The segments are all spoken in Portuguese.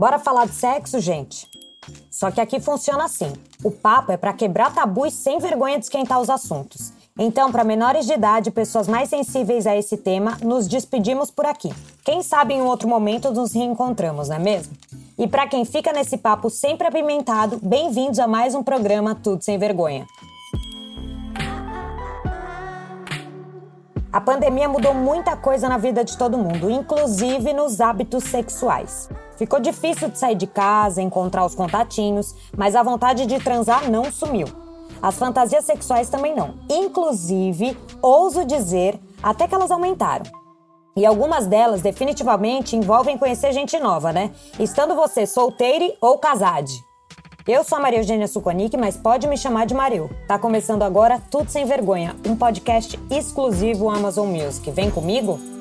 Bora falar de sexo, gente? Só que aqui funciona assim: o papo é para quebrar tabus sem vergonha de esquentar os assuntos. Então, para menores de idade pessoas mais sensíveis a esse tema, nos despedimos por aqui. Quem sabe em um outro momento nos reencontramos, não é mesmo? E para quem fica nesse papo sempre apimentado, bem-vindos a mais um programa Tudo Sem Vergonha. A pandemia mudou muita coisa na vida de todo mundo, inclusive nos hábitos sexuais. Ficou difícil de sair de casa, encontrar os contatinhos, mas a vontade de transar não sumiu. As fantasias sexuais também não. Inclusive, ouso dizer, até que elas aumentaram. E algumas delas definitivamente envolvem conhecer gente nova, né? Estando você solteire ou casade. Eu sou a Maria Eugênia Suconic, mas pode me chamar de Maril. Tá começando agora Tudo Sem Vergonha, um podcast exclusivo Amazon Music. Vem comigo?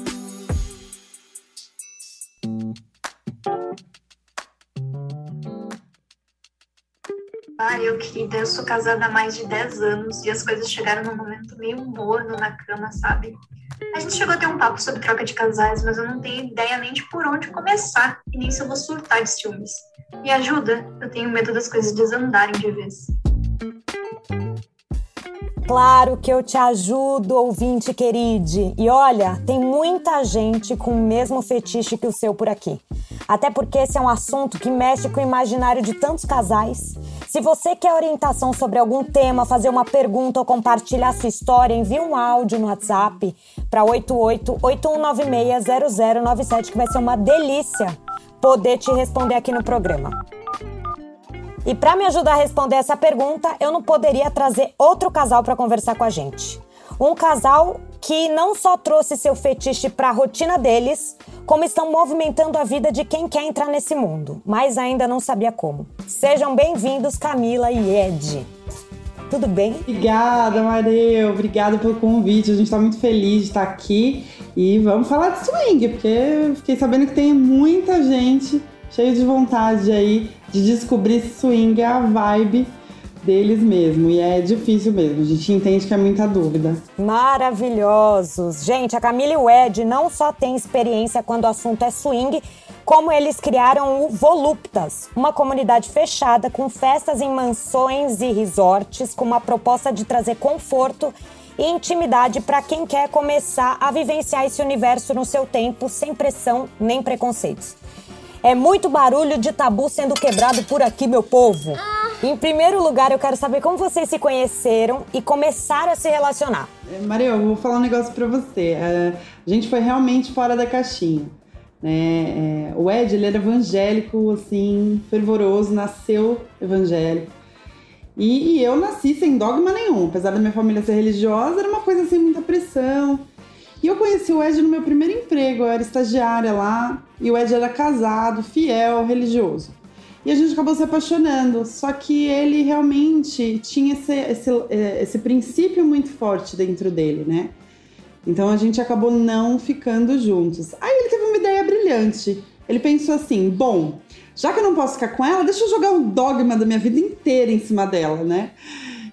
Ah, eu querida, eu sou casada há mais de 10 anos e as coisas chegaram num momento meio morno na cama, sabe? A gente chegou a ter um papo sobre troca de casais, mas eu não tenho ideia nem de por onde começar e nem se eu vou surtar de ciúmes. Me ajuda, eu tenho medo das coisas desandarem de vez. Claro que eu te ajudo, ouvinte querido. E olha, tem muita gente com o mesmo fetiche que o seu por aqui. Até porque esse é um assunto que mexe com o imaginário de tantos casais. Se você quer orientação sobre algum tema, fazer uma pergunta ou compartilhar sua história, envie um áudio no WhatsApp para 8881960097 que vai ser uma delícia poder te responder aqui no programa. E para me ajudar a responder essa pergunta, eu não poderia trazer outro casal para conversar com a gente. Um casal que não só trouxe seu fetiche para a rotina deles, como estão movimentando a vida de quem quer entrar nesse mundo, mas ainda não sabia como. Sejam bem-vindos, Camila e Ed. Tudo bem? Obrigada, Mareu. Obrigada pelo convite. A gente está muito feliz de estar aqui. E vamos falar de swing, porque eu fiquei sabendo que tem muita gente cheia de vontade aí de descobrir se swing é a vibe deles mesmo. E é difícil mesmo, a gente entende que é muita dúvida. Maravilhosos! Gente, a Camila e o Ed não só têm experiência quando o assunto é swing, como eles criaram o Voluptas, uma comunidade fechada com festas em mansões e resorts, com uma proposta de trazer conforto e intimidade para quem quer começar a vivenciar esse universo no seu tempo, sem pressão nem preconceitos. É muito barulho de tabu sendo quebrado por aqui, meu povo. Em primeiro lugar, eu quero saber como vocês se conheceram e começaram a se relacionar. É, Maria, eu vou falar um negócio para você. É, a gente foi realmente fora da caixinha. Né? É, o Ed, ele era evangélico, assim, fervoroso, nasceu evangélico. E, e eu nasci sem dogma nenhum. Apesar da minha família ser religiosa, era uma coisa sem muita pressão. E eu conheci o Ed no meu primeiro emprego, eu era estagiária lá, e o Ed era casado, fiel, religioso. E a gente acabou se apaixonando, só que ele realmente tinha esse, esse, é, esse princípio muito forte dentro dele, né? Então a gente acabou não ficando juntos. Aí ele teve uma ideia brilhante. Ele pensou assim: bom, já que eu não posso ficar com ela, deixa eu jogar um dogma da minha vida inteira em cima dela, né?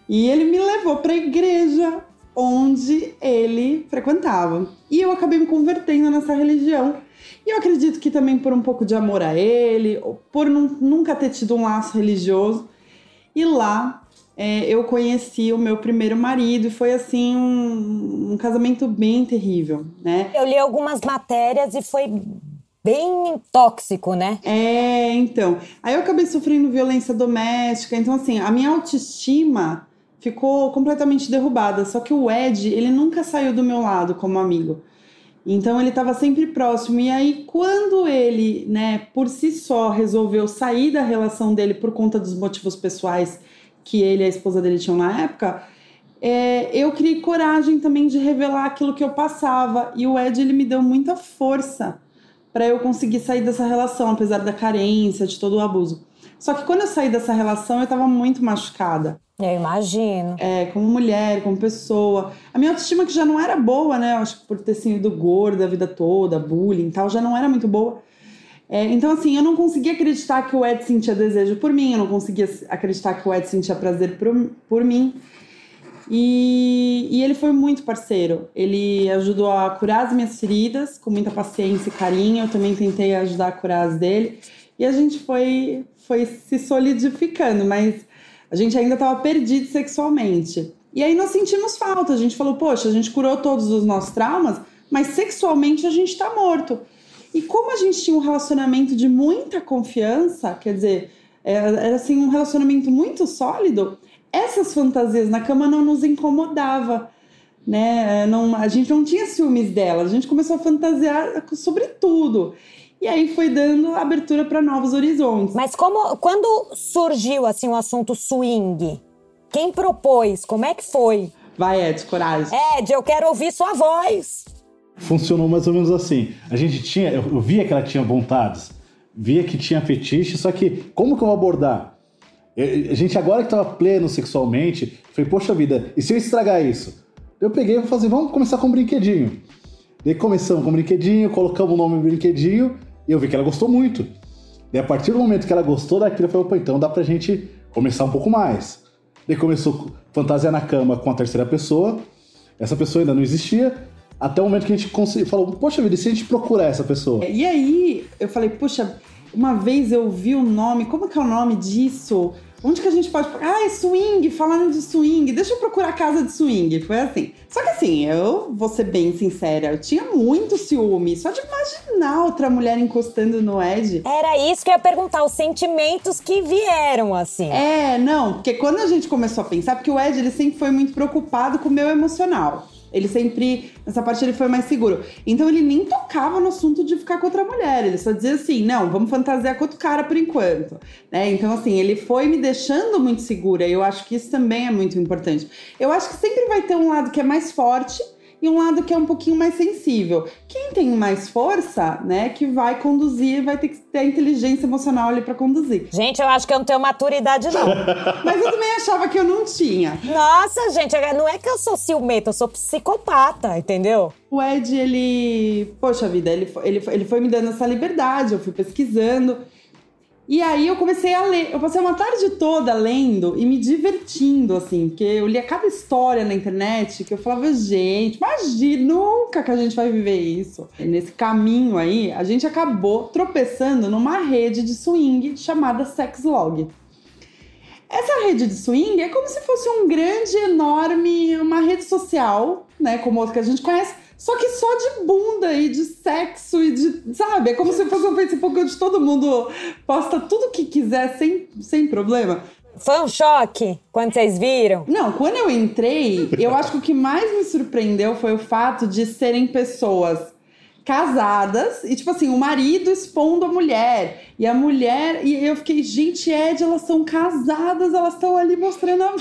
E ele me levou para a igreja onde ele frequentava. E eu acabei me convertendo nessa religião. E eu acredito que também por um pouco de amor a ele, por nunca ter tido um laço religioso. E lá é, eu conheci o meu primeiro marido e foi assim um, um casamento bem terrível, né? Eu li algumas matérias e foi bem tóxico, né? É, então. Aí eu acabei sofrendo violência doméstica. Então, assim, a minha autoestima ficou completamente derrubada. Só que o Ed, ele nunca saiu do meu lado como amigo. Então ele estava sempre próximo. E aí, quando ele, né, por si só, resolveu sair da relação dele por conta dos motivos pessoais que ele e a esposa dele tinham na época, é, eu criei coragem também de revelar aquilo que eu passava. E o Ed, ele me deu muita força para eu conseguir sair dessa relação, apesar da carência, de todo o abuso. Só que quando eu saí dessa relação, eu estava muito machucada. Eu imagino. É, como mulher, como pessoa. A minha autoestima que já não era boa, né? Eu acho que por ter sido gorda a vida toda, bullying e tal, já não era muito boa. É, então, assim, eu não conseguia acreditar que o Ed sentia desejo por mim, eu não conseguia acreditar que o Ed sentia prazer por, por mim. E, e ele foi muito parceiro. Ele ajudou a curar as minhas feridas com muita paciência e carinho. Eu também tentei ajudar a curar as dele. E a gente foi, foi se solidificando, mas a gente ainda estava perdido sexualmente. E aí nós sentimos falta. A gente falou, poxa, a gente curou todos os nossos traumas, mas sexualmente a gente está morto. E como a gente tinha um relacionamento de muita confiança, quer dizer, era, era assim um relacionamento muito sólido, essas fantasias na cama não nos incomodava né? Não, a gente não tinha ciúmes dela, a gente começou a fantasiar sobre tudo. E aí foi dando abertura para novos horizontes. Mas como quando surgiu assim o assunto swing? Quem propôs? Como é que foi? Vai, Ed, coragem. Ed, eu quero ouvir sua voz. Funcionou mais ou menos assim. A gente tinha, eu via que ela tinha vontades, via que tinha fetiche, só que como que eu vou abordar? A gente agora que estava pleno sexualmente, foi poxa vida, e se eu estragar isso? Eu peguei e falei assim, vamos começar com um brinquedinho. Daí começamos com um brinquedinho, colocamos o nome no brinquedinho eu vi que ela gostou muito. Daí a partir do momento que ela gostou daquilo, eu falei, opa, então dá pra gente começar um pouco mais. Daí começou fantasia na cama com a terceira pessoa. Essa pessoa ainda não existia. Até o momento que a gente conseguiu, falou, poxa vida, e se a gente procurar essa pessoa? E aí, eu falei, puxa, uma vez eu vi o nome, como que é o nome disso? Onde que a gente pode. Ah, é swing, falando de swing. Deixa eu procurar casa de swing. Foi assim. Só que assim, eu vou ser bem sincera, eu tinha muito ciúme. Só de imaginar outra mulher encostando no Ed. Era isso que eu ia perguntar, os sentimentos que vieram, assim. É, não, porque quando a gente começou a pensar, porque o Ed ele sempre foi muito preocupado com o meu emocional. Ele sempre, nessa parte, ele foi mais seguro. Então ele nem tocava no assunto de ficar com outra mulher. Ele só dizia assim: não, vamos fantasiar com outro cara por enquanto. Né? Então, assim, ele foi me deixando muito segura. E eu acho que isso também é muito importante. Eu acho que sempre vai ter um lado que é mais forte e um lado que é um pouquinho mais sensível. Quem tem mais força, né, que vai conduzir, vai ter que ter a inteligência emocional ali para conduzir. Gente, eu acho que eu não tenho maturidade não. Mas eu também achava que eu não tinha. Nossa, gente, não é que eu sou ciumenta, eu sou psicopata, entendeu? O Ed, ele, poxa vida, ele, ele, ele foi me dando essa liberdade, eu fui pesquisando. E aí eu comecei a ler. Eu passei uma tarde toda lendo e me divertindo, assim, porque eu lia cada história na internet que eu falava, gente, imagina, nunca que a gente vai viver isso. E nesse caminho aí, a gente acabou tropeçando numa rede de swing chamada Sexlog. Essa rede de swing é como se fosse um grande, enorme, uma rede social, né, como outra que a gente conhece, só que só de bunda e de sexo e de. Sabe? É como se fosse um Facebook onde todo mundo posta tudo que quiser sem, sem problema. Foi um choque quando vocês viram? Não, quando eu entrei, eu acho que o que mais me surpreendeu foi o fato de serem pessoas casadas e, tipo assim, o marido expondo a mulher. E a mulher. E eu fiquei, gente, Ed, elas são casadas, elas estão ali mostrando a.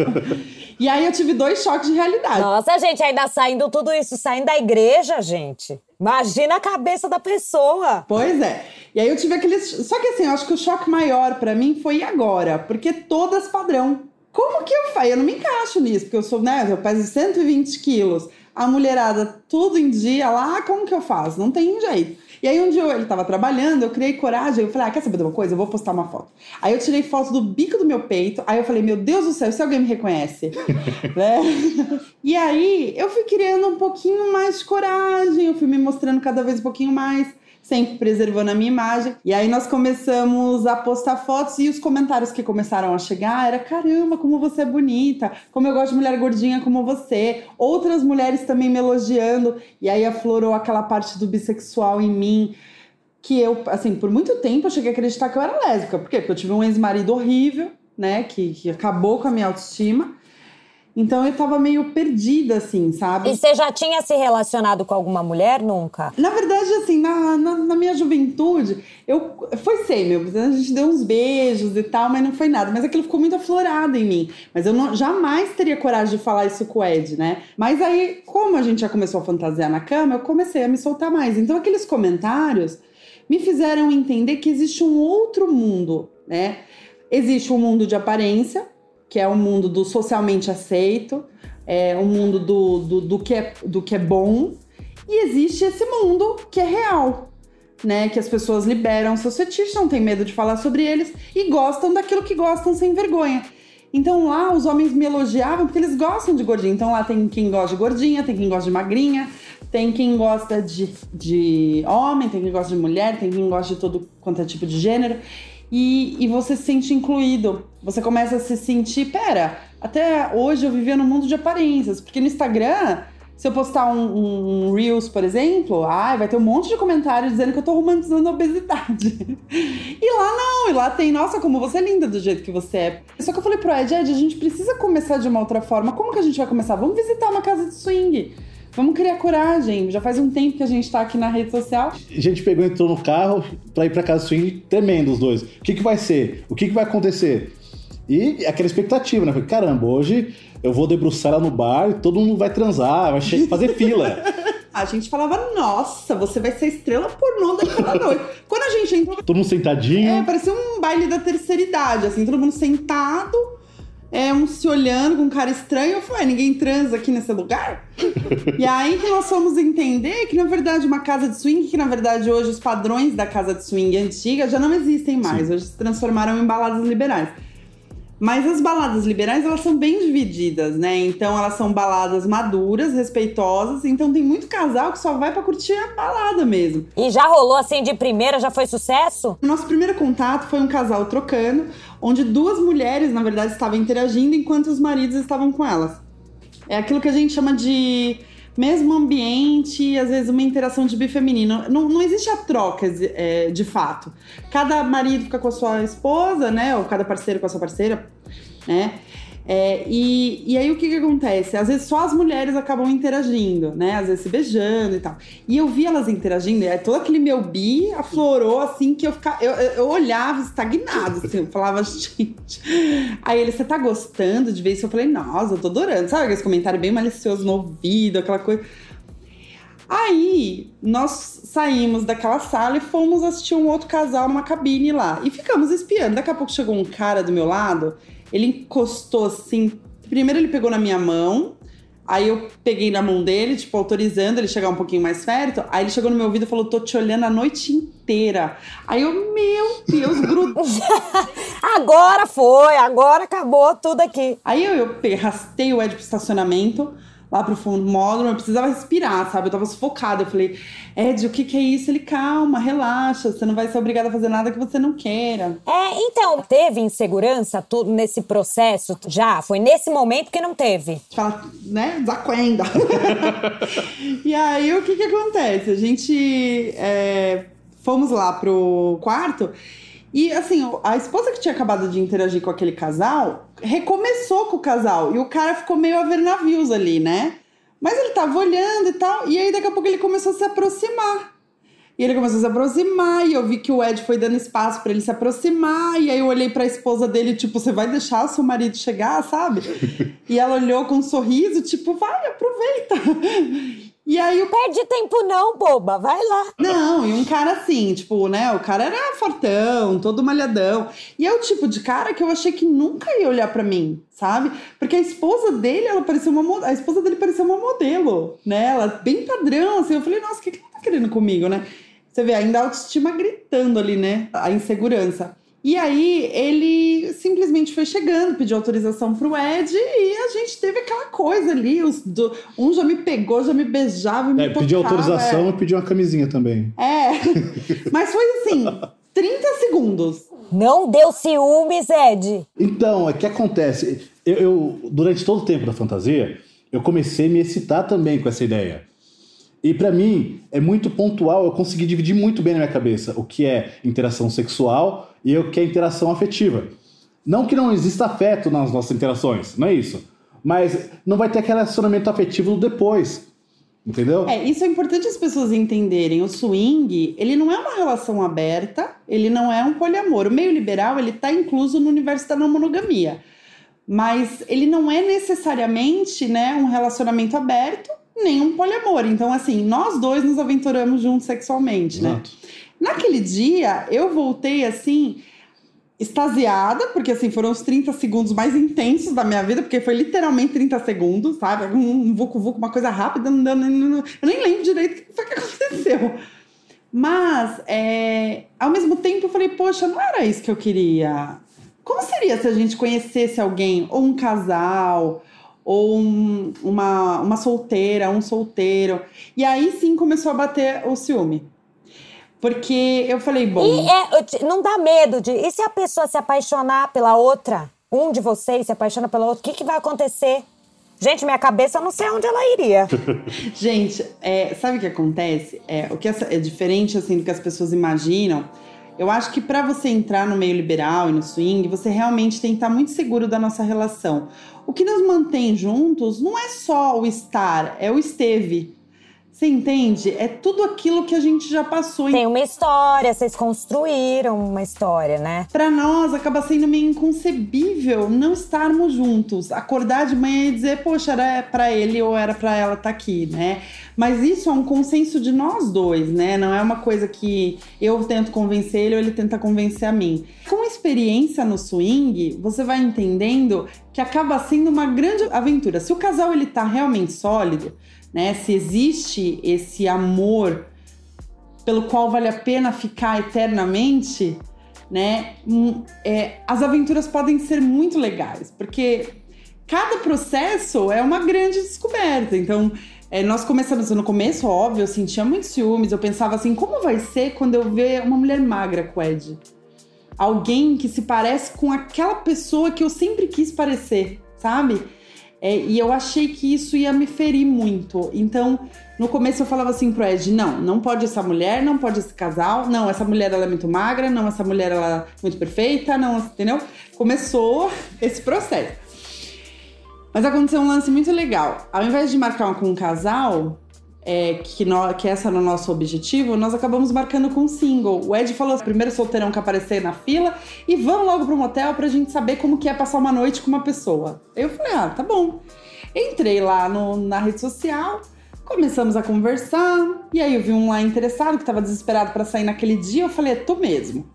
e aí eu tive dois choques de realidade. Nossa, gente, ainda saindo tudo isso, saindo da igreja, gente. Imagina a cabeça da pessoa. Pois é. E aí eu tive aqueles. Só que assim, eu acho que o choque maior para mim foi agora, porque todas padrão. Como que eu faço? Eu não me encaixo nisso, porque eu sou, né? Eu peso 120 quilos a mulherada tudo em dia lá, como que eu faço? Não tem jeito. E aí um dia ele tava trabalhando, eu criei coragem, eu falei, ah, quer saber de uma coisa? Eu vou postar uma foto. Aí eu tirei foto do bico do meu peito, aí eu falei, meu Deus do céu, se alguém me reconhece. né? E aí eu fui criando um pouquinho mais de coragem, eu fui me mostrando cada vez um pouquinho mais sempre preservando a minha imagem. E aí nós começamos a postar fotos e os comentários que começaram a chegar era caramba, como você é bonita, como eu gosto de mulher gordinha como você. Outras mulheres também me elogiando e aí aflorou aquela parte do bissexual em mim que eu, assim, por muito tempo eu cheguei a acreditar que eu era lésbica. Por quê? Porque eu tive um ex-marido horrível, né, que, que acabou com a minha autoestima. Então eu tava meio perdida, assim, sabe? E você já tinha se relacionado com alguma mulher nunca? Na verdade, assim, na, na, na minha juventude, eu foi sêmio. A gente deu uns beijos e tal, mas não foi nada. Mas aquilo ficou muito aflorado em mim. Mas eu não, jamais teria coragem de falar isso com o Ed, né? Mas aí, como a gente já começou a fantasiar na cama, eu comecei a me soltar mais. Então aqueles comentários me fizeram entender que existe um outro mundo, né? Existe um mundo de aparência, que é o um mundo do socialmente aceito, é um mundo do, do, do, que é, do que é bom, e existe esse mundo que é real, né? Que as pessoas liberam seus fetiches, não tem medo de falar sobre eles e gostam daquilo que gostam sem vergonha. Então lá os homens me elogiavam porque eles gostam de gordinha. Então lá tem quem gosta de gordinha, tem quem gosta de magrinha, tem quem gosta de, de homem, tem quem gosta de mulher, tem quem gosta de todo quanto é tipo de gênero. E, e você se sente incluído. Você começa a se sentir, pera, até hoje eu vivia no mundo de aparências, porque no Instagram se eu postar um, um, Reels, por exemplo, ai, vai ter um monte de comentários dizendo que eu tô romantizando a obesidade. e lá não, e lá tem, nossa, como você é linda do jeito que você é. Só que eu falei pro Ed, Ed, a gente precisa começar de uma outra forma. Como que a gente vai começar? Vamos visitar uma casa de swing. Vamos criar coragem. Já faz um tempo que a gente tá aqui na rede social. A gente pegou, entrou no carro pra ir pra casa swing tremendo os dois. O que, que vai ser? O que, que vai acontecer? E aquela expectativa, né? Caramba, hoje eu vou debruçar lá no bar e todo mundo vai transar, vai fazer fila. A gente falava, nossa, você vai ser estrela pornô daquela noite. Quando a gente entrou. Todo mundo sentadinho. É, parecia um baile da terceira idade, assim, todo mundo sentado, é, um se olhando com um cara estranho. Eu falei, ninguém transa aqui nesse lugar? e aí que nós fomos entender que, na verdade, uma casa de swing, que na verdade hoje os padrões da casa de swing antiga já não existem mais, Sim. hoje se transformaram em baladas liberais. Mas as baladas liberais, elas são bem divididas, né? Então, elas são baladas maduras, respeitosas. Então, tem muito casal que só vai para curtir a balada mesmo. E já rolou assim de primeira? Já foi sucesso? Nosso primeiro contato foi um casal trocando, onde duas mulheres, na verdade, estavam interagindo enquanto os maridos estavam com elas. É aquilo que a gente chama de mesmo ambiente, às vezes uma interação de bifeminino. Não, não existe a troca é, de fato. Cada marido fica com a sua esposa, né? Ou cada parceiro com a sua parceira, né? É, e, e aí o que que acontece? Às vezes só as mulheres acabam interagindo, né? Às vezes se beijando e tal. E eu vi elas interagindo, e aí todo aquele meu bi aflorou assim que eu ficava. Eu, eu olhava estagnado, assim, eu falava, gente. Aí ele, você tá gostando de ver isso? Eu falei, nossa, eu tô adorando. Sabe aquele comentário bem malicioso no ouvido, aquela coisa. Aí nós saímos daquela sala e fomos assistir um outro casal numa cabine lá. E ficamos espiando. Daqui a pouco chegou um cara do meu lado ele encostou assim. Primeiro ele pegou na minha mão, aí eu peguei na mão dele, tipo, autorizando ele chegar um pouquinho mais perto. Aí ele chegou no meu ouvido e falou: tô te olhando a noite inteira. Aí eu, meu Deus, grudou. agora foi, agora acabou tudo aqui. Aí eu, eu arrastei o Ed pro estacionamento lá pro fundo do módulo, eu precisava respirar, sabe? Eu tava sufocada. Eu falei, Ed, o que que é isso? Ele, calma, relaxa, você não vai ser obrigada a fazer nada que você não queira. É, então, teve insegurança tudo nesse processo? Já? Foi nesse momento que não teve? Fala, né? Desacuenda. e aí, o que que acontece? A gente é, fomos lá pro quarto e assim, a esposa que tinha acabado de interagir com aquele casal recomeçou com o casal. E o cara ficou meio a ver navios ali, né? Mas ele tava olhando e tal. E aí daqui a pouco ele começou a se aproximar. E ele começou a se aproximar, e eu vi que o Ed foi dando espaço para ele se aproximar, e aí eu olhei para a esposa dele, tipo, você vai deixar seu marido chegar, sabe? e ela olhou com um sorriso, tipo, vai, aproveita. E aí o perde tempo não, boba, vai lá. Não, e um cara assim, tipo, né, o cara era fortão, todo malhadão. E é o tipo de cara que eu achei que nunca ia olhar para mim, sabe? Porque a esposa dele, ela parecia uma a esposa dele parecia uma modelo, né? Ela bem padrão, assim. Eu falei, nossa, o que que ela tá querendo comigo, né? Você vê ainda a autoestima gritando ali, né? A insegurança. E aí ele simplesmente foi chegando, pediu autorização pro Ed e a gente teve aquela coisa ali. Os do, um já me pegou, já me beijava e me é, tocava. Pediu autorização é. e pediu uma camisinha também. É. Mas foi assim, 30 segundos. Não deu ciúmes, Ed. Então, o que acontece? Eu, eu, durante todo o tempo da fantasia, eu comecei a me excitar também com essa ideia. E para mim, é muito pontual, eu consegui dividir muito bem na minha cabeça o que é interação sexual e o que é interação afetiva. Não que não exista afeto nas nossas interações, não é isso. Mas não vai ter aquele relacionamento afetivo depois. Entendeu? É, isso é importante as pessoas entenderem. O swing, ele não é uma relação aberta, ele não é um poliamor. O meio liberal, ele tá incluso no universo da não monogamia. Mas ele não é necessariamente, né, um relacionamento aberto, nem um poliamor. Então, assim, nós dois nos aventuramos juntos sexualmente, né? Exato. né? Naquele dia, eu voltei assim, extasiada, porque assim, foram os 30 segundos mais intensos da minha vida, porque foi literalmente 30 segundos, sabe? Um vucu-vucu, uma coisa rápida, eu nem lembro direito o que aconteceu. Mas, é, ao mesmo tempo, eu falei, poxa, não era isso que eu queria. Como seria se a gente conhecesse alguém, ou um casal, ou um, uma, uma solteira, um solteiro. E aí sim começou a bater o ciúme. Porque eu falei, bom. E é, não dá medo de. E se a pessoa se apaixonar pela outra? Um de vocês se apaixona pela outra, o que, que vai acontecer? Gente, minha cabeça eu não sei onde ela iria. Gente, é, sabe o que acontece? É, o que é diferente assim do que as pessoas imaginam. Eu acho que para você entrar no meio liberal e no swing, você realmente tem que estar muito seguro da nossa relação. O que nos mantém juntos não é só o estar, é o esteve. Você entende? É tudo aquilo que a gente já passou. Tem uma história, vocês construíram uma história, né? Para nós acaba sendo meio inconcebível não estarmos juntos. Acordar de manhã e dizer, poxa, era para ele ou era para ela estar tá aqui, né? Mas isso é um consenso de nós dois, né? Não é uma coisa que eu tento convencer ele ou ele tenta convencer a mim. Com experiência no swing, você vai entendendo que acaba sendo uma grande aventura. Se o casal ele tá realmente sólido, né? Se existe esse amor pelo qual vale a pena ficar eternamente, né? Hum, é, as aventuras podem ser muito legais, porque cada processo é uma grande descoberta. Então, é, nós começamos no começo, óbvio, eu sentia muitos ciúmes. Eu pensava assim, como vai ser quando eu ver uma mulher magra com Ed? Alguém que se parece com aquela pessoa que eu sempre quis parecer, sabe? É, e eu achei que isso ia me ferir muito. Então, no começo eu falava assim pro Ed: não, não pode essa mulher, não pode esse casal, não, essa mulher ela é muito magra, não, essa mulher ela é muito perfeita, não, entendeu? Começou esse processo. Mas aconteceu um lance muito legal. Ao invés de marcar com um casal, é, que, no, que essa era o nosso objetivo, nós acabamos marcando com um single. O Ed falou: primeiro solteirão que aparecer na fila e vamos logo pro motel pra gente saber como que é passar uma noite com uma pessoa. Eu falei: ah, tá bom. Entrei lá no, na rede social, começamos a conversar, e aí eu vi um lá interessado que tava desesperado para sair naquele dia. Eu falei: é tu mesmo.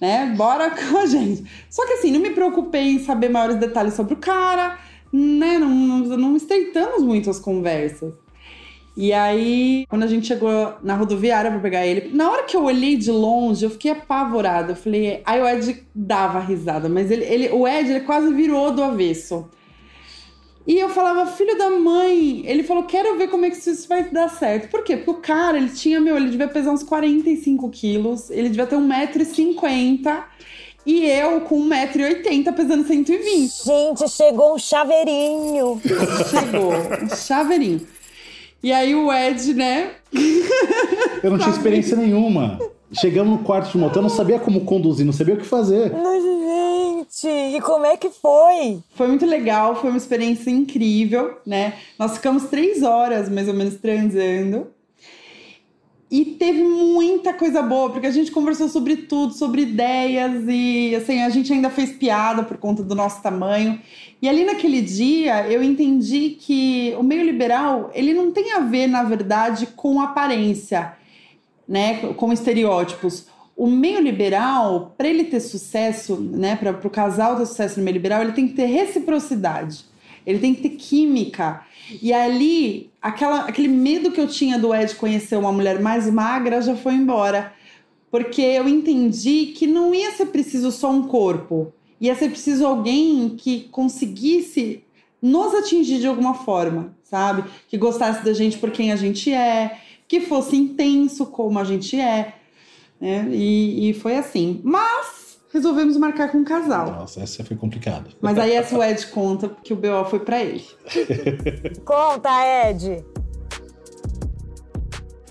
Né? Bora com a gente. Só que assim, não me preocupei em saber maiores detalhes sobre o cara, né? Não, não, não estreitamos muito as conversas. E aí, quando a gente chegou na rodoviária pra pegar ele, na hora que eu olhei de longe, eu fiquei apavorada. Eu falei, aí o Ed dava risada, mas ele, ele, o Ed ele quase virou do avesso. E eu falava, filho da mãe, ele falou, quero ver como é que isso vai dar certo. Por quê? Porque o cara, ele tinha, meu, ele devia pesar uns 45 quilos, ele devia ter 1,50m. E eu com 1,80m pesando 120. Gente, chegou um chaveirinho. chegou, um chaveirinho. E aí o Ed, né? Eu não tinha experiência nenhuma. Chegamos no quarto de motel, não sabia como conduzir, não sabia o que fazer. Gente, e como é que foi? Foi muito legal, foi uma experiência incrível, né? Nós ficamos três horas mais ou menos transando. E teve muita coisa boa, porque a gente conversou sobre tudo, sobre ideias e assim, a gente ainda fez piada por conta do nosso tamanho. E ali naquele dia eu entendi que o meio liberal, ele não tem a ver, na verdade, com aparência, né, com estereótipos. O meio liberal, para ele ter sucesso, né, para o casal ter sucesso no meio liberal, ele tem que ter reciprocidade. Ele tem que ter química. E ali, aquela, aquele medo que eu tinha do Ed conhecer uma mulher mais magra já foi embora. Porque eu entendi que não ia ser preciso só um corpo. Ia ser preciso alguém que conseguisse nos atingir de alguma forma, sabe? Que gostasse da gente por quem a gente é, que fosse intenso como a gente é. Né? E, e foi assim. Mas resolvemos marcar com um casal. Nossa, essa foi complicada. Mas aí essa o Ed conta, porque o BO foi para ele. conta, Ed!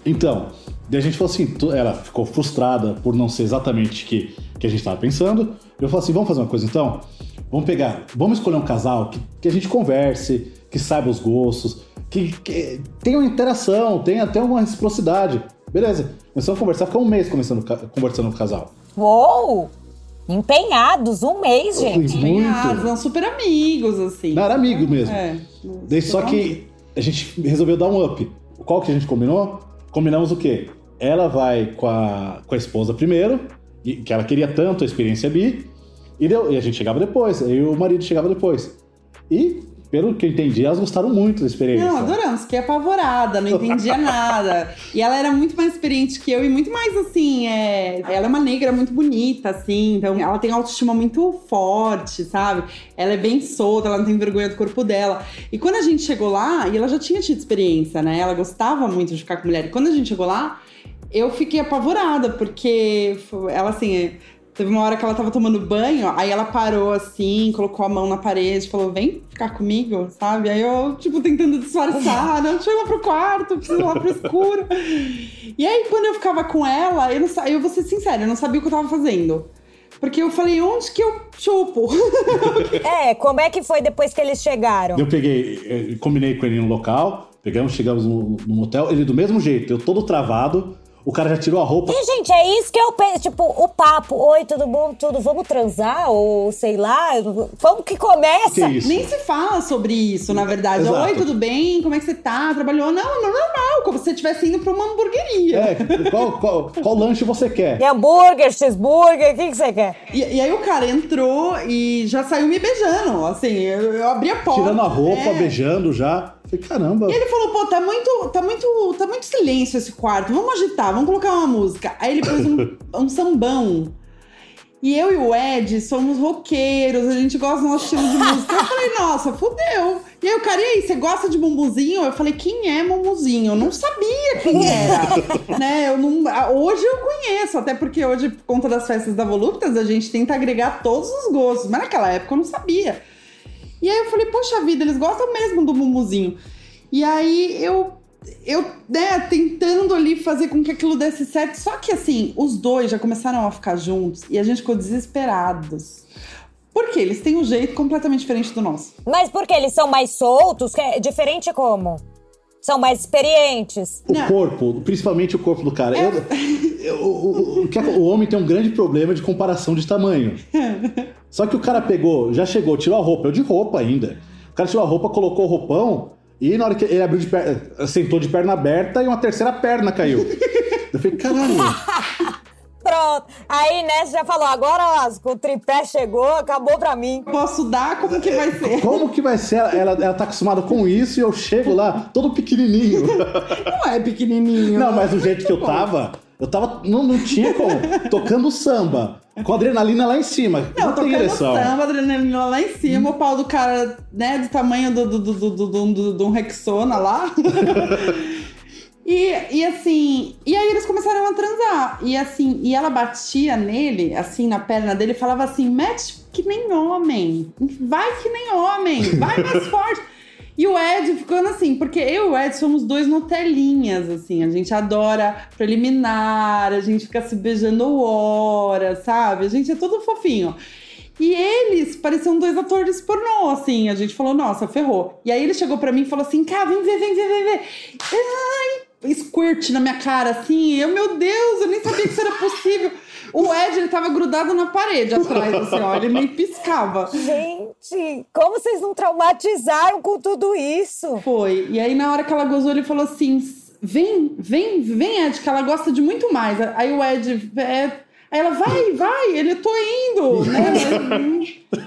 Então, a gente falou assim, ela ficou frustrada por não ser exatamente o que, que a gente estava pensando. Eu falei assim, vamos fazer uma coisa então? Vamos pegar, vamos escolher um casal que, que a gente converse, que saiba os gostos, que, que tenha uma interação, tenha até uma reciprocidade. Beleza, começamos a conversar, ficamos um mês começando, conversando com o casal. Uou! Empenhados, um mês, gente. Empenhados, são super amigos, assim. Não, era amigo mesmo. É. Daí, só que a gente resolveu dar um up. Qual que a gente combinou? Combinamos o quê? Ela vai com a, com a esposa primeiro, que ela queria tanto a experiência bi, e, deu, e a gente chegava depois, aí o marido chegava depois. E pelo que eu entendi, elas gostaram muito da experiência. Não, adoramos. Fiquei apavorada, não entendia nada. E ela era muito mais experiente que eu e muito mais assim. É... Ela é uma negra muito bonita, assim. Então ela tem autoestima muito forte, sabe? Ela é bem solta, ela não tem vergonha do corpo dela. E quando a gente chegou lá, e ela já tinha tido experiência, né? Ela gostava muito de ficar com mulher. E quando a gente chegou lá, eu fiquei apavorada, porque ela assim. Teve uma hora que ela tava tomando banho, aí ela parou assim, colocou a mão na parede, falou: vem ficar comigo, sabe? Aí eu, tipo, tentando disfarçar, não, deixa eu ir lá pro quarto, preciso ir lá pro escuro. E aí, quando eu ficava com ela, eu, não, eu vou ser sincera, eu não sabia o que eu tava fazendo. Porque eu falei, onde que eu chupo? é, como é que foi depois que eles chegaram? Eu peguei, eu combinei com ele no local, pegamos, chegamos no, no motel, ele do mesmo jeito, eu todo travado, o cara já tirou a roupa. E, gente, é isso que eu penso. Tipo, o papo, oi, tudo bom, tudo, vamos transar? Ou sei lá, vamos que começa. Que é Nem se fala sobre isso, na verdade. Exato. Oi, tudo bem? Como é que você tá? Trabalhou? Não, não, normal, como se você estivesse indo pra uma hamburgueria. É, qual, qual, qual lanche você quer? E hambúrguer, cheeseburger, o que, que você quer? E, e, aí o cara entrou e já saiu me beijando, assim, eu, eu abri a porta. Tirando a roupa, é. beijando já. Falei, caramba. E ele falou, pô, tá muito, tá muito, tá muito silêncio esse quarto. Vamos agitar, vamos colocar uma música. Aí ele pôs um, um sambão. E eu e o Ed somos roqueiros, a gente gosta do nosso estilo de música. Eu falei, nossa, fudeu. E aí o cara, e aí, você gosta de mumbuzinho? Eu falei, quem é mumbuzinho? Eu não sabia quem era. né? Eu não, hoje eu conheço, até porque hoje, por conta das festas da Voluptas, a gente tenta agregar todos os gostos. Mas naquela época eu não sabia. E aí eu falei, poxa vida, eles gostam mesmo do mumuzinho. E aí eu, eu, né, tentando ali fazer com que aquilo desse certo. Só que assim, os dois já começaram a ficar juntos e a gente ficou desesperados. Porque eles têm um jeito completamente diferente do nosso. Mas porque eles são mais soltos? É diferente como? São mais experientes. O Não. corpo, principalmente o corpo do cara. É... Eu, eu, o, o, o, homem tem um grande problema de comparação de tamanho. Só que o cara pegou, já chegou, tirou a roupa, eu de roupa ainda. O cara tirou a roupa, colocou o roupão, e na hora que ele abriu de perna, sentou de perna aberta e uma terceira perna caiu. eu falei, caralho. Pronto. Aí Inés já falou, agora Lasco, o tripé chegou, acabou pra mim. Posso dar? Como que vai ser? Como que vai ser? Ela, ela tá acostumada com isso e eu chego lá todo pequenininho. Não é pequenininho. Não, mas do jeito que eu tava, eu tava. Não, não tinha como. Tocando samba. Com adrenalina lá em cima. Não, não tem ereção. samba, adrenalina lá em cima, o pau do cara, né, do tamanho do, do, do, do, do, do, do um Rexona lá. e, e assim, e aí eles começaram a transar. E assim, e ela batia nele, assim, na perna dele, falava assim: mete que nem homem. Vai que nem homem, vai mais forte. E o Ed ficando assim, porque eu e o Ed somos dois Nutelinhas, assim. A gente adora preliminar, a gente fica se beijando horas, sabe? A gente é todo fofinho. E eles pareciam dois atores pornô, assim. A gente falou, nossa, ferrou. E aí ele chegou para mim e falou assim: cá, vem ver, vem ver, vem ver. Ai, squirt na minha cara, assim. Eu, meu Deus, eu nem sabia que isso era possível. O Ed, ele tava grudado na parede atrás, assim, ó. Ele nem piscava. Gente, como vocês não traumatizaram com tudo isso? Foi. E aí, na hora que ela gozou, ele falou assim: vem, vem, vem, Ed, que ela gosta de muito mais. Aí o Ed, é... aí ela, vai, vai, ele, tô indo, né?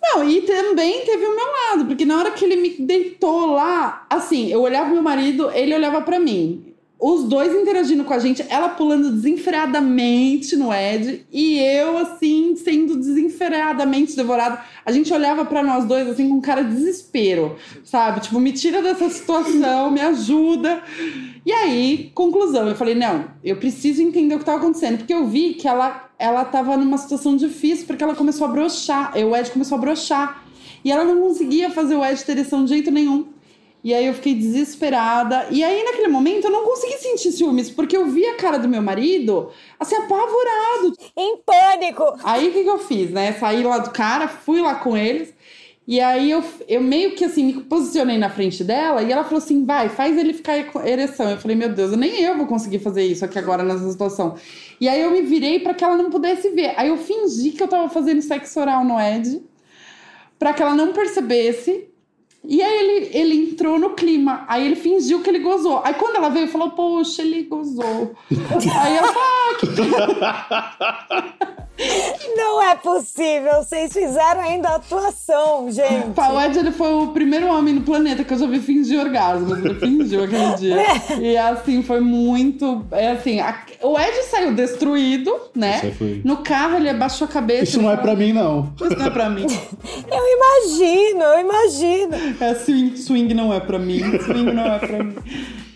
Não, e também teve o meu lado, porque na hora que ele me deitou lá, assim, eu olhava meu marido, ele olhava para mim os dois interagindo com a gente, ela pulando desenfreadamente no Ed e eu, assim, sendo desenfreadamente devorada. A gente olhava para nós dois, assim, com cara de desespero, sabe? Tipo, me tira dessa situação, me ajuda. E aí, conclusão, eu falei: não, eu preciso entender o que tava acontecendo, porque eu vi que ela, ela tava numa situação difícil, porque ela começou a brochar, o Ed começou a brochar. E ela não conseguia fazer o Ed ter ereção de jeito nenhum. E aí eu fiquei desesperada. E aí, naquele momento, eu não consegui sentir ciúmes, porque eu vi a cara do meu marido, assim, apavorado. Em pânico. Aí o que, que eu fiz, né? Saí lá do cara, fui lá com eles. E aí eu, eu meio que assim, me posicionei na frente dela e ela falou assim: vai, faz ele ficar com ereção. Eu falei, meu Deus, nem eu vou conseguir fazer isso aqui agora nessa situação. E aí eu me virei para que ela não pudesse ver. Aí eu fingi que eu tava fazendo sexo oral no Ed, para que ela não percebesse. E aí ele, ele entrou no clima. Aí ele fingiu que ele gozou. Aí quando ela veio, falou, poxa, ele gozou. aí eu falei, ah, que... Não é possível, vocês fizeram ainda atuação, gente. O Ed ele foi o primeiro homem no planeta que eu já vi fingir orgasmo. Ele fingiu aquele dia. E assim, foi muito. É assim, a- o Ed saiu destruído, né? No carro ele abaixou a cabeça. Isso não é pra mim, não. Isso não é pra mim. Eu imagino, eu imagino. É, swing, swing não é pra mim. Swing não é pra mim.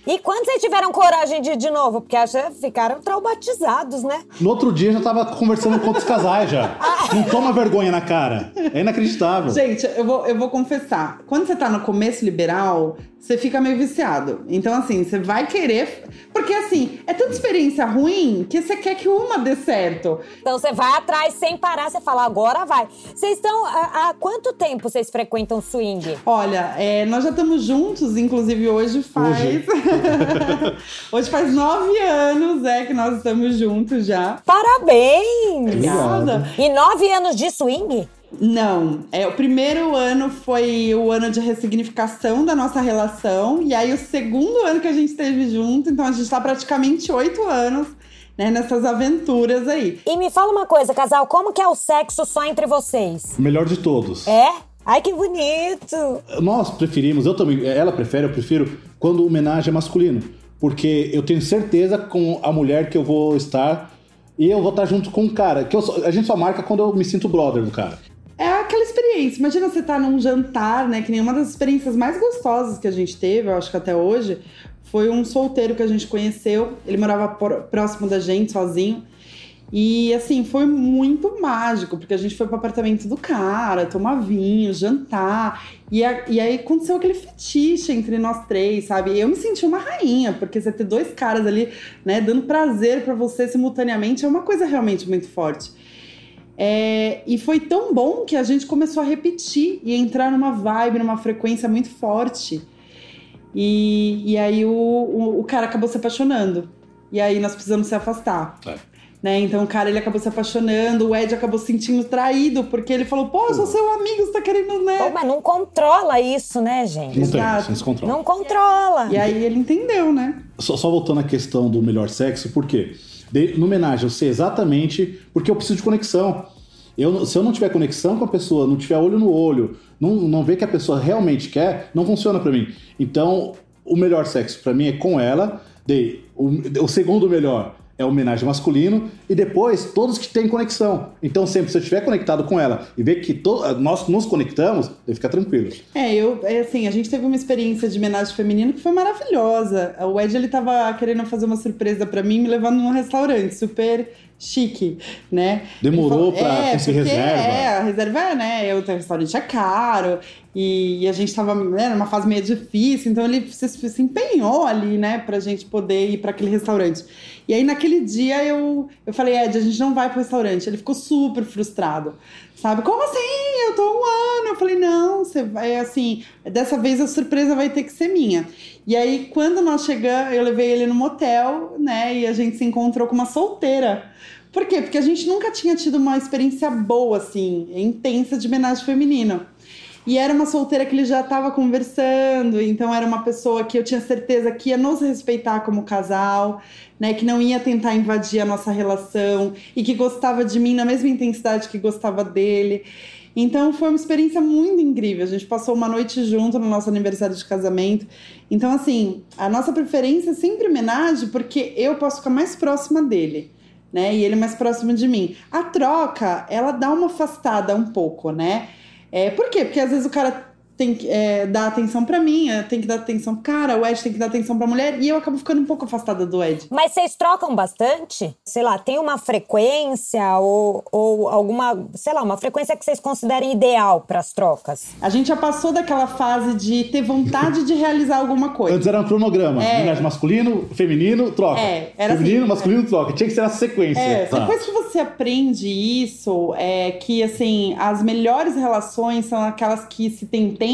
E quando vocês tiveram coragem de ir de novo? Porque acho que ficaram traumatizados, né? No outro dia eu já tava conversando com outros casais já. Não toma vergonha na cara. É inacreditável. Gente, eu vou, eu vou confessar. Quando você tá no começo liberal, você fica meio viciado. Então, assim, você vai querer. Porque, assim, é tanta experiência ruim que você quer que uma dê certo. Então você vai atrás sem parar, você fala, agora vai. Vocês estão. Há, quanto tempo vocês frequentam swing? Olha, é, nós já estamos juntos, inclusive hoje faz. Hoje. Hoje, faz nove anos é que nós estamos juntos já. Parabéns! Obrigada. E nove anos de swing? Não, é, o primeiro ano foi o ano de ressignificação da nossa relação, e aí o segundo ano que a gente esteve junto, então a gente tá praticamente oito anos né, nessas aventuras aí. E me fala uma coisa, casal, como que é o sexo só entre vocês? O melhor de todos. É? Ai, que bonito! Nós preferimos, eu também, ela prefere, eu prefiro quando o homenagem é masculino. Porque eu tenho certeza com a mulher que eu vou estar e eu vou estar junto com o cara. Que só- a gente só marca quando eu me sinto brother do cara. É aquela experiência. Imagina você estar num jantar, né? Que nem uma das experiências mais gostosas que a gente teve, eu acho que até hoje, foi um solteiro que a gente conheceu. Ele morava próximo da gente, sozinho. E assim, foi muito mágico, porque a gente foi pro apartamento do cara, tomar vinho, jantar. E, a- e aí aconteceu aquele fetiche entre nós três, sabe? Eu me senti uma rainha, porque você ter dois caras ali, né, dando prazer pra você simultaneamente é uma coisa realmente muito forte. É, e foi tão bom que a gente começou a repetir e entrar numa vibe, numa frequência muito forte. E, e aí o, o, o cara acabou se apaixonando. E aí nós precisamos se afastar. É. Né? Então o cara ele acabou se apaixonando, o Ed acabou se sentindo traído, porque ele falou: pô, eu sou seu amigo, você tá querendo, né? Pô, mas não controla isso, né, gente? Não tem, Exato. isso não se controla. Não controla. E aí ele entendeu, né? Só, só voltando à questão do melhor sexo, por quê? De- no homenagem, eu sei exatamente porque eu preciso de conexão. Eu, não- se eu não tiver conexão com a pessoa, não tiver olho no olho, não, não ver que a pessoa realmente quer, não funciona pra mim. Então, o melhor sexo pra mim é com ela. Daí, o, o segundo melhor é homenagem masculino. E depois, todos que têm conexão. Então, sempre, se eu estiver conectado com ela e ver que to- nós nos conectamos, daí fica tranquilo. É, eu, é assim, a gente teve uma experiência de homenagem feminino que foi maravilhosa. O Ed, ele tava querendo fazer uma surpresa pra mim, me levando num restaurante super chique, né? Demorou falou, pra é, conseguir reserva. É, a reserva é, né? Eu, o restaurante é caro e, a gente tava né, numa fase meio difícil, então ele se, se empenhou ali, né, pra gente poder ir pra aquele restaurante. E aí, naquele dia, eu, eu falei, Ed, a gente não vai pro restaurante. Ele ficou super frustrado, sabe? Como assim? Eu tô um ano. Eu falei, não, você vai, assim, dessa vez a surpresa vai ter que ser minha. E aí, quando nós chegamos, eu levei ele no motel, né, e a gente se encontrou com uma solteira. Por quê? Porque a gente nunca tinha tido uma experiência boa, assim, intensa de homenagem feminina. E era uma solteira que ele já estava conversando, então era uma pessoa que eu tinha certeza que ia nos respeitar como casal, né? Que não ia tentar invadir a nossa relação e que gostava de mim na mesma intensidade que gostava dele. Então foi uma experiência muito incrível. A gente passou uma noite junto no nosso aniversário de casamento. Então, assim, a nossa preferência é sempre homenagem, porque eu posso ficar mais próxima dele né? E ele mais próximo de mim. A troca, ela dá uma afastada um pouco, né? É, por quê? Porque às vezes o cara tem que é, dar atenção pra mim, eu tenho que dar atenção pro cara, o Ed tem que dar atenção pra mulher, e eu acabo ficando um pouco afastada do Ed. Mas vocês trocam bastante? Sei lá, tem uma frequência ou, ou alguma, sei lá, uma frequência que vocês considerem ideal para as trocas? A gente já passou daquela fase de ter vontade de realizar alguma coisa. Antes era um cronograma. É. Masculino, feminino, troca. É, era Feminino, assim, masculino, troca. Tinha que ser essa sequência. É, Tá. depois que você aprende isso, é que assim, as melhores relações são aquelas que se tem tempo,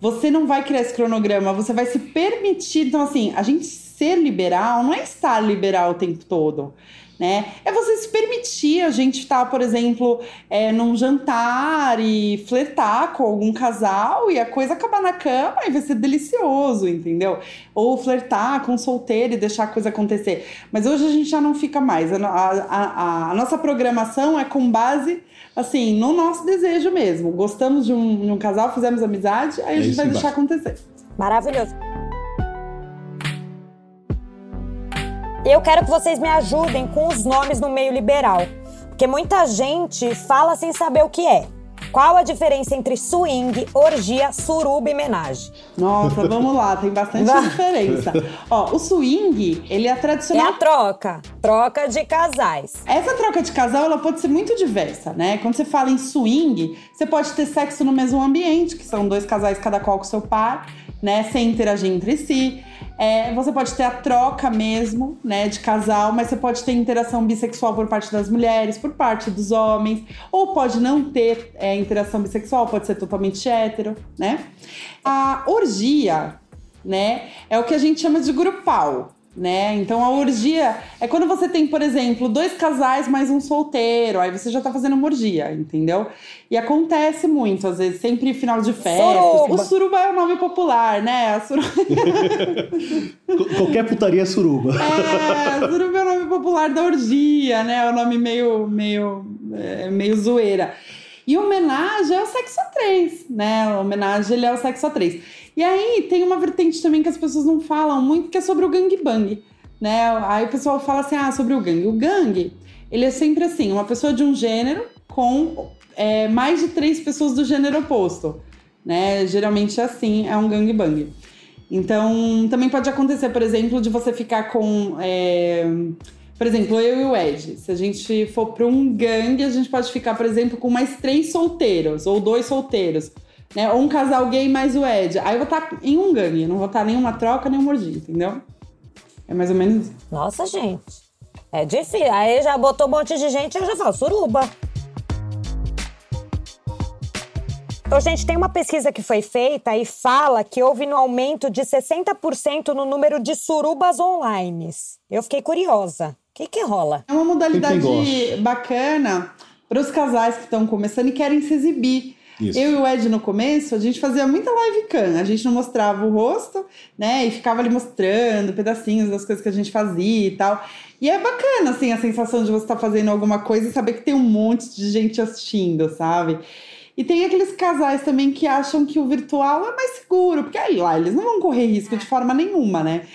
você não vai criar esse cronograma, você vai se permitir. Então, assim, a gente ser liberal não é estar liberal o tempo todo. né? É você se permitir a gente estar, por exemplo, é, num jantar e flertar com algum casal e a coisa acabar na cama e vai ser delicioso, entendeu? Ou flertar com um solteiro e deixar a coisa acontecer. Mas hoje a gente já não fica mais. A, a, a, a nossa programação é com base, assim, no nosso desejo mesmo. Gostamos de um, de um casal, fizemos amizade, aí a É gente isso vai deixar acontecer. Maravilhoso. Eu quero que vocês me ajudem com os nomes no meio liberal, porque muita gente fala sem saber o que é. Qual a diferença entre swing, orgia, suruba e menagem? Nossa, vamos lá, tem bastante diferença. Ó, o swing, ele é É tradicional. a troca, troca de casais. Essa troca de casal, ela pode ser muito diversa, né? Quando você fala em swing, você pode ter sexo no mesmo ambiente, que são dois casais, cada qual com seu par, né? Sem interagir entre si. É, você pode ter a troca mesmo, né? De casal, mas você pode ter interação bissexual por parte das mulheres, por parte dos homens. Ou pode não ter é, interação bissexual, pode ser totalmente hétero, né? A orgia, né? É o que a gente chama de grupal, né? Então a orgia é quando você tem, por exemplo, dois casais mais um solteiro, aí você já tá fazendo uma orgia, entendeu? E acontece muito, às vezes, sempre final de festa. Suruba. O suruba é o nome popular, né? A suruba... Qu- Qualquer putaria é suruba. É, suruba é o nome popular da orgia, né? É o nome meio, meio, é, meio zoeira. E homenagem é o sexo a três, né? A homenagem ele é o sexo a três. E aí tem uma vertente também que as pessoas não falam muito, que é sobre o gangbang, né? Aí o pessoal fala assim, ah, sobre o gangue. O gangue, ele é sempre assim, uma pessoa de um gênero com é, mais de três pessoas do gênero oposto, né? Geralmente é assim, é um gangbang. Então, também pode acontecer, por exemplo, de você ficar com. é, Por exemplo, eu e o Ed. Se a gente for para um gangue, a gente pode ficar, por exemplo, com mais três solteiros ou dois solteiros. Né? Ou um casal gay mais o Ed. Aí eu vou estar em um gangue, não vou estar nenhuma troca, nem um entendeu? É mais ou menos isso. Nossa, gente. É difícil. Aí já botou um monte de gente, eu já falo suruba. Então, gente, tem uma pesquisa que foi feita e fala que houve um aumento de 60% no número de surubas online. Eu fiquei curiosa. O que que rola? É uma modalidade bacana para os casais que estão começando e querem se exibir. Isso. Eu e o Ed no começo, a gente fazia muita live cam. A gente não mostrava o rosto, né? E ficava ali mostrando pedacinhos das coisas que a gente fazia e tal. E é bacana, assim, a sensação de você estar fazendo alguma coisa e saber que tem um monte de gente assistindo, sabe? E tem aqueles casais também que acham que o virtual é mais seguro, porque aí lá eles não vão correr risco de forma nenhuma, né?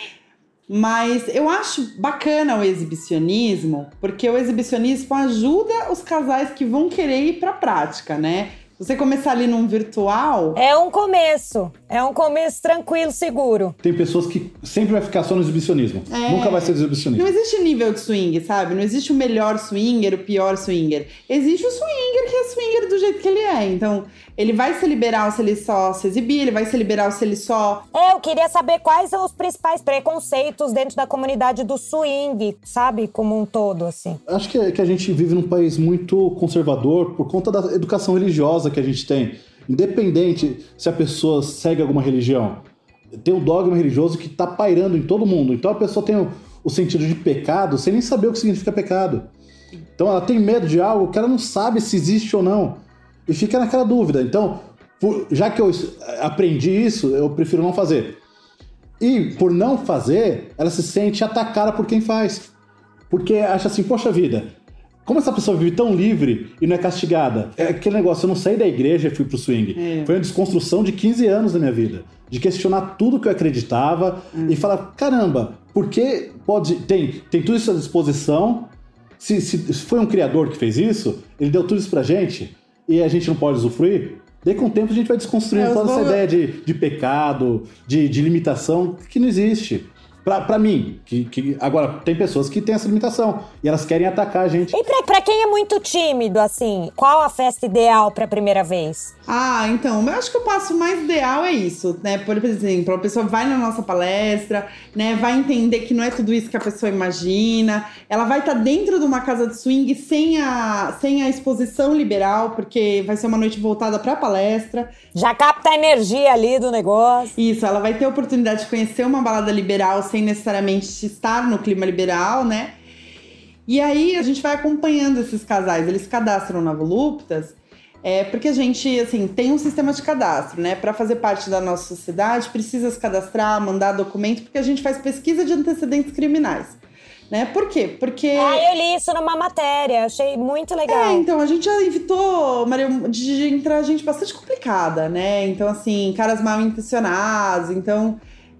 Mas eu acho bacana o exibicionismo, porque o exibicionismo ajuda os casais que vão querer ir pra prática, né? Você começar ali num virtual, É um começo. É um começo tranquilo, seguro. Tem pessoas que sempre vai ficar só no exibicionismo. É. Nunca vai ser exibicionismo. não existe nível de swing, sabe? Não existe o melhor swinger, o pior swinger. Existe o swinger que é swinger do jeito que ele é. Então, ele vai ser liberal se ele só se exibir, ele vai ser liberal se ele só É, eu queria saber quais são os principais preconceitos dentro da comunidade do swing, sabe? Como um todo, assim. Acho que, que a gente vive num país muito conservador por conta da educação religiosa que a gente tem. Independente se a pessoa segue alguma religião, tem um dogma religioso que está pairando em todo mundo. Então a pessoa tem o, o sentido de pecado sem nem saber o que significa pecado. Então ela tem medo de algo que ela não sabe se existe ou não. E fica naquela dúvida. Então, por- já que eu aprendi isso, eu prefiro não fazer. E por não fazer, ela se sente atacada por quem faz. Porque acha assim, poxa vida, como essa pessoa vive tão livre e não é castigada? É aquele negócio, eu não saí da igreja e fui pro swing. É. Foi uma desconstrução de 15 anos da minha vida. De questionar tudo que eu acreditava e falar, caramba, por que pode. Tem, tem tudo isso à disposição. Se, se foi um criador que fez isso, ele deu tudo isso pra gente e a gente não pode usufruir. Daí com o tempo a gente vai desconstruindo É, toda essa ideia de, de pecado, de, de limitação, que não existe. Pra, pra mim, que, que agora tem pessoas que têm essa limitação e elas querem atacar a gente. E pra, pra quem é muito tímido, assim, qual a festa ideal pra primeira vez? Ah, então, eu acho que o passo mais ideal é isso, né? Por exemplo, a pessoa vai na nossa palestra, né? Vai entender que não é tudo isso que a pessoa imagina. Ela vai estar dentro de uma casa de swing sem a, sem a exposição liberal, porque vai ser uma noite voltada para a palestra. Já capta a energia ali do negócio. Isso, ela vai ter a oportunidade de conhecer uma balada liberal sem necessariamente estar no clima liberal, né? E aí a gente vai acompanhando esses casais, eles cadastram na Voluptas, é, porque a gente, assim, tem um sistema de cadastro, né? Para fazer parte da nossa sociedade, precisa se cadastrar, mandar documento, porque a gente faz pesquisa de antecedentes criminais. Né? Por quê? Porque. Ah, eu li isso numa matéria, achei muito legal. É, então, a gente já evitou, Maria, de entrar gente bastante complicada, né? Então, assim, caras mal intencionados. Então,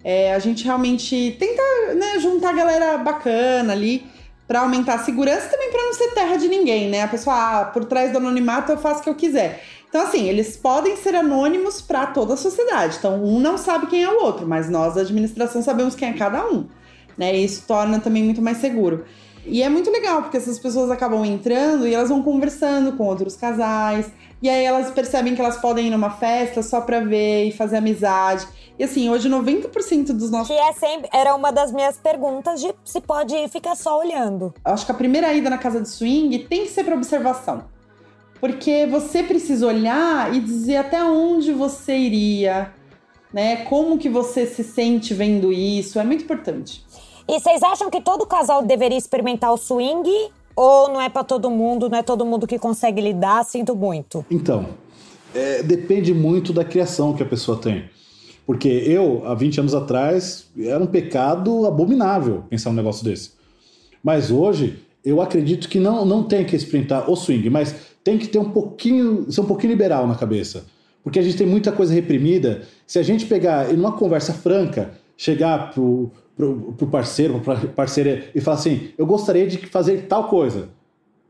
é, a gente realmente tenta né, juntar galera bacana ali para aumentar a segurança também para não ser terra de ninguém, né? A pessoa, ah, por trás do anonimato eu faço o que eu quiser. Então, assim, eles podem ser anônimos para toda a sociedade. Então, um não sabe quem é o outro, mas nós da administração sabemos quem é cada um. Né? E isso torna também muito mais seguro. E é muito legal, porque essas pessoas acabam entrando e elas vão conversando com outros casais. E aí elas percebem que elas podem ir numa festa só pra ver e fazer amizade. E assim, hoje 90% dos nossos. Que é sempre. Era uma das minhas perguntas de se pode ficar só olhando. Acho que a primeira ida na casa de swing tem que ser para observação. Porque você precisa olhar e dizer até onde você iria, né? Como que você se sente vendo isso. É muito importante. E vocês acham que todo casal deveria experimentar o swing? Ou não é para todo mundo, não é todo mundo que consegue lidar? Sinto muito. Então, é, depende muito da criação que a pessoa tem. Porque eu, há 20 anos atrás, era um pecado abominável pensar um negócio desse. Mas hoje, eu acredito que não, não tem que experimentar o swing, mas tem que ter um pouquinho, ser um pouquinho liberal na cabeça. Porque a gente tem muita coisa reprimida. Se a gente pegar e numa conversa franca, chegar pro, pro, pro parceiro, pra parceira e falar assim: eu gostaria de fazer tal coisa.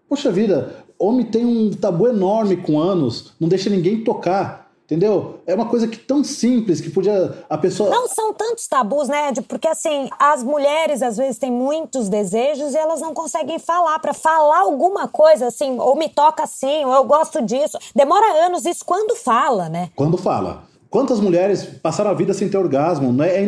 Poxa vida, homem tem um tabu enorme com anos, não deixa ninguém tocar. Entendeu? É uma coisa que tão simples que podia a pessoa. Não são tantos tabus, né? Porque assim, as mulheres às vezes têm muitos desejos e elas não conseguem falar. Para falar alguma coisa assim, ou me toca assim, ou eu gosto disso. Demora anos isso quando fala, né? Quando fala. Quantas mulheres passaram a vida sem ter orgasmo? É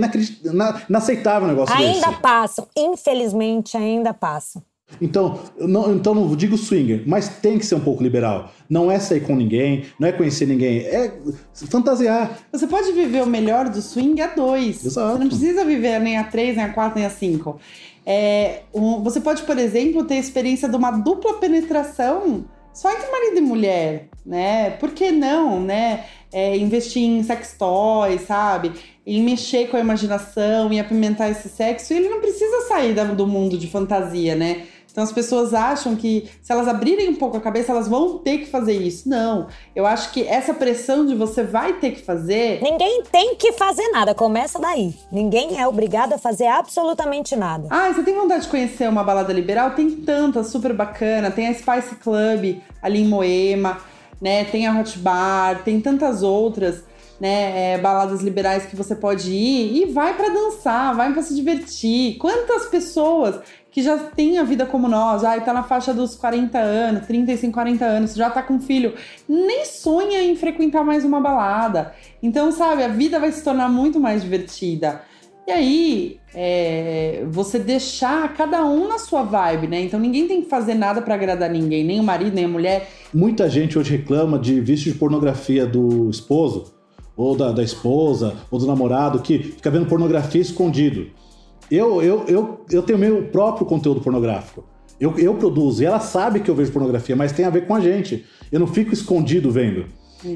inaceitável o negócio ainda desse. Ainda passam. Infelizmente, ainda passam. Então, não, então não digo swinger, mas tem que ser um pouco liberal. Não é sair com ninguém, não é conhecer ninguém, é fantasiar. Você pode viver o melhor do swing a dois. Exato. Você não precisa viver nem a três, nem a quatro, nem a cinco. É, um, você pode, por exemplo, ter a experiência de uma dupla penetração só entre marido e mulher, né? Por que não, né? É, investir em sex toys, sabe? Em mexer com a imaginação e apimentar esse sexo. E ele não precisa sair do mundo de fantasia, né? Então as pessoas acham que se elas abrirem um pouco a cabeça, elas vão ter que fazer isso. Não. Eu acho que essa pressão de você vai ter que fazer. Ninguém tem que fazer nada, começa daí. Ninguém é obrigado a fazer absolutamente nada. Ah, você tem vontade de conhecer uma balada liberal? Tem tantas, super bacana. Tem a Spice Club ali em Moema, né? Tem a Hot Bar, tem tantas outras. Né, é, baladas liberais que você pode ir e vai para dançar, vai para se divertir. Quantas pessoas que já tem a vida como nós, ai, tá na faixa dos 40 anos, 35, 40 anos, já tá com filho, nem sonha em frequentar mais uma balada. Então, sabe, a vida vai se tornar muito mais divertida. E aí, é, você deixar cada um na sua vibe, né? Então ninguém tem que fazer nada para agradar ninguém, nem o marido, nem a mulher. Muita gente hoje reclama de vício de pornografia do esposo, ou da, da esposa, ou do namorado, que fica vendo pornografia escondido. Eu, eu, eu, eu tenho meu próprio conteúdo pornográfico. Eu, eu produzo, e ela sabe que eu vejo pornografia, mas tem a ver com a gente. Eu não fico escondido vendo.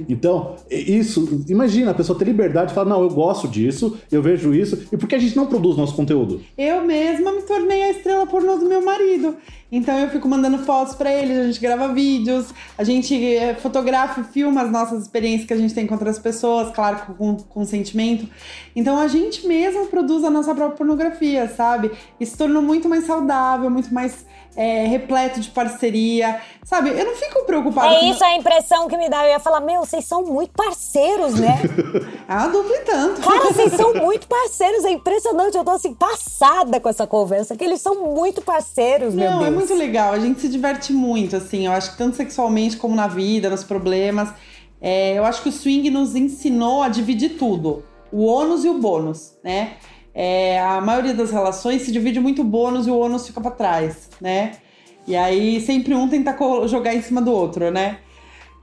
Então, isso, imagina a pessoa ter liberdade de falar: não, eu gosto disso, eu vejo isso, e por que a gente não produz nosso conteúdo? Eu mesma me tornei a estrela pornô do meu marido. Então eu fico mandando fotos para ele, a gente grava vídeos, a gente eh, fotografa e filma as nossas experiências que a gente tem com outras pessoas, claro, com consentimento. Então a gente mesmo produz a nossa própria pornografia, sabe? Isso tornou muito mais saudável, muito mais é, repleto de parceria, sabe? Eu não fico preocupada. É com... isso a impressão que me dá. Eu ia falar, meu, vocês são muito parceiros, né? é dupla e tanto. Cara, vocês são muito parceiros. É impressionante. Eu tô assim, passada com essa conversa, que eles são muito parceiros, não, meu Deus. é muito legal. A gente se diverte muito, assim. Eu acho que tanto sexualmente como na vida, nos problemas. É, eu acho que o swing nos ensinou a dividir tudo. O ônus e o bônus, né? É, a maioria das relações se divide muito o bônus e o ônus fica para trás, né? E aí sempre um tenta jogar em cima do outro, né?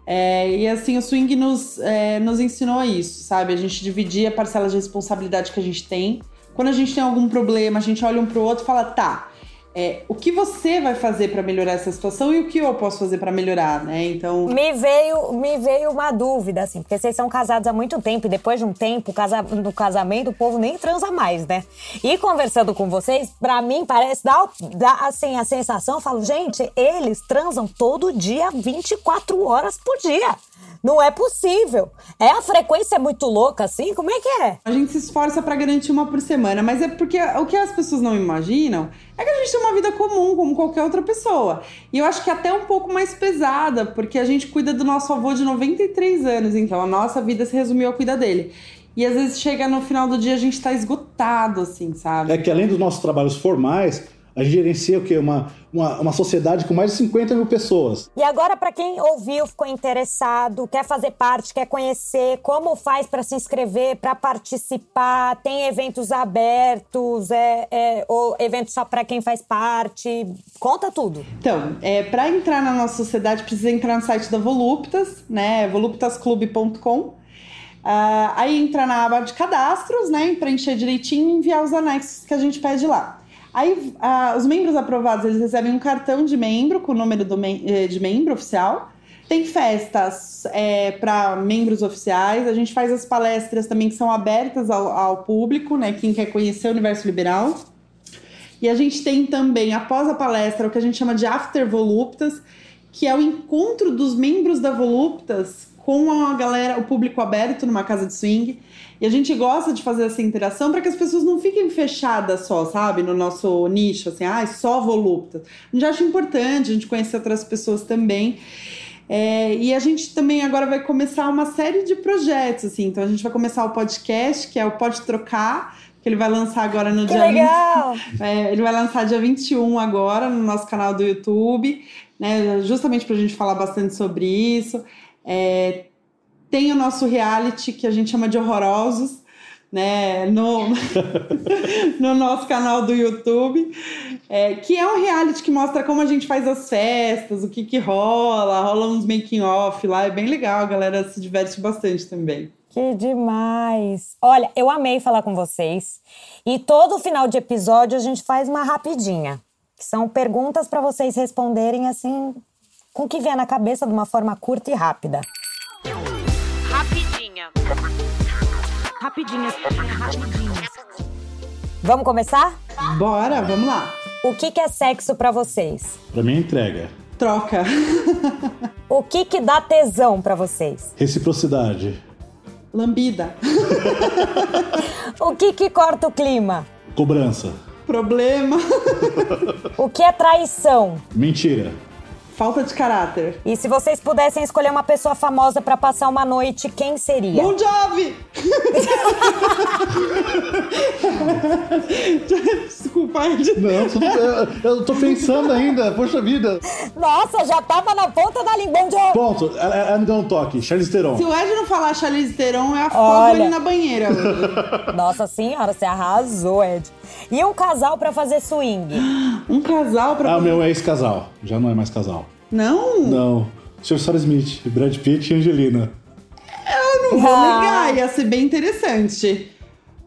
É, e assim, o swing nos, é, nos ensinou isso, sabe? A gente dividir a parcela de responsabilidade que a gente tem. Quando a gente tem algum problema, a gente olha um pro outro e fala, tá, é, o que você vai fazer para melhorar essa situação e o que eu posso fazer para melhorar, né? Então. Me veio, me veio uma dúvida, assim, porque vocês são casados há muito tempo e depois de um tempo casa, no casamento o povo nem transa mais, né? E conversando com vocês, para mim parece dar, dar assim, a sensação, eu falo, gente, eles transam todo dia, 24 horas por dia. Não é possível. É a frequência é muito louca assim? Como é que é? A gente se esforça para garantir uma por semana, mas é porque o que as pessoas não imaginam é que a gente tem uma vida comum como qualquer outra pessoa. E eu acho que até um pouco mais pesada, porque a gente cuida do nosso avô de 93 anos, então a nossa vida se resumiu a cuidar dele. E às vezes chega no final do dia a gente tá esgotado, assim, sabe? É que além dos nossos trabalhos formais, a gente gerencia o quê? Uma, uma, uma sociedade com mais de 50 mil pessoas. E agora, para quem ouviu, ficou interessado, quer fazer parte, quer conhecer, como faz para se inscrever, para participar? Tem eventos abertos, é, é ou eventos só para quem faz parte? Conta tudo. Então, é, para entrar na nossa sociedade, precisa entrar no site da Voluptas, né? voluptasclube.com. Uh, aí entra na aba de cadastros, né? Preencher direitinho e enviar os anexos que a gente pede lá. Aí, uh, os membros aprovados, eles recebem um cartão de membro com o número mem eh, de membro oficial. Tem festas é, para membros oficiais. A gente faz as palestras também que são abertas ao, ao público, né? Quem quer conhecer o universo liberal. E a gente tem também, após a palestra, o que a gente chama de After Voluptas, que é o encontro dos membros da Voluptas com a galera, o público aberto numa casa de swing. E a gente gosta de fazer essa interação para que as pessoas não fiquem fechadas só, sabe? No nosso nicho, assim, ah, só voluptas. A gente acha importante a gente conhecer outras pessoas também. É, e a gente também agora vai começar uma série de projetos, assim. Então a gente vai começar o podcast, que é o Pode Trocar, que ele vai lançar agora no que dia legal! 20, é, ele vai lançar dia 21 agora no nosso canal do YouTube, né? Justamente para a gente falar bastante sobre isso. É, tem o nosso reality que a gente chama de horrorosos, né, no, no nosso canal do YouTube, é, que é um reality que mostra como a gente faz as festas, o que que rola, rola uns making off lá, é bem legal, a galera se diverte bastante também. Que demais! Olha, eu amei falar com vocês. E todo final de episódio a gente faz uma rapidinha, são perguntas para vocês responderem assim, com o que vier na cabeça de uma forma curta e rápida. Rapidinha. Rapidinhas, rapidinhas. Vamos começar? Bora, vamos lá. O que, que é sexo para vocês? Pra mim, é entrega. Troca. o que que dá tesão para vocês? Reciprocidade. Lambida. o que que corta o clima? Cobrança. Problema. o que é traição? Mentira. Falta de caráter. E se vocês pudessem escolher uma pessoa famosa para passar uma noite, quem seria? Bon Jovi! Desculpa, Ed. Não, tudo, eu, eu tô pensando ainda, poxa vida. Nossa, já tava na ponta da língua. Bon Jovi! Ponto, ela me deu um toque. Charlize Theron. Se o Ed não falar Charlize Theron, é a fogo ali na banheira. Nossa senhora, você arrasou, Ed. E um casal para fazer swing? Um casal pra Ah, o meu é ex-casal. Já não é mais casal. Não? Não. Sr. Sarah Smith, Brad Pitt e Angelina. Eu não vou ah. negar, ia ser bem interessante.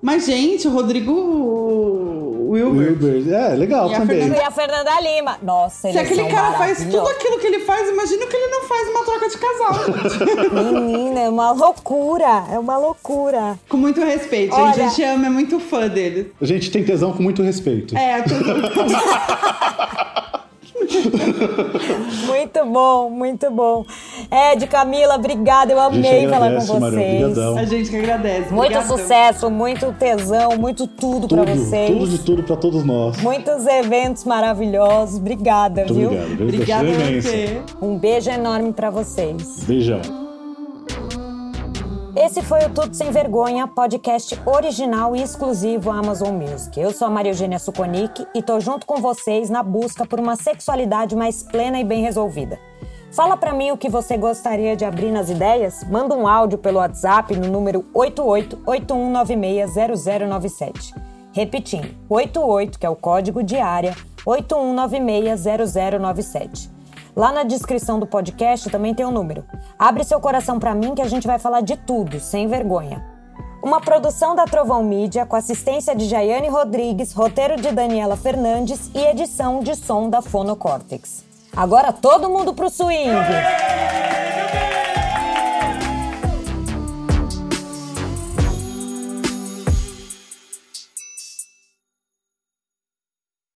Mas, gente, o Rodrigo Wilbert. Wilbert. É, legal e também. A e a Fernanda Lima. Nossa, Se aquele cara faz tudo aquilo que ele faz, imagina que ele não faz uma troca de casal. Menina, é uma loucura. É uma loucura. Com muito respeito, Olha... gente. A gente ama, é muito fã dele. A gente tem tesão com muito respeito. É, tesão. muito bom, muito bom. Ed, Camila, obrigada. Eu amei falar com vocês. a gente que agradece. Muito sucesso, muito tesão, muito tudo, tudo para vocês. Tudo de tudo para todos nós. Muitos eventos maravilhosos. Obrigada, muito viu? Obrigado. Obrigada a você. Um beijo enorme para vocês. Beijão. Esse foi o Tudo Sem Vergonha, podcast original e exclusivo Amazon Music. Eu sou a Maria Eugênia Suconic e tô junto com vocês na busca por uma sexualidade mais plena e bem resolvida. Fala para mim o que você gostaria de abrir nas ideias? Manda um áudio pelo WhatsApp no número 8881960097. Repetindo, 88, que é o código de área, 81960097. Lá na descrição do podcast também tem o um número. Abre seu coração para mim que a gente vai falar de tudo, sem vergonha. Uma produção da Trovão Mídia com assistência de Jaiane Rodrigues, roteiro de Daniela Fernandes e edição de som da Fonocórtex. Agora todo mundo pro swing!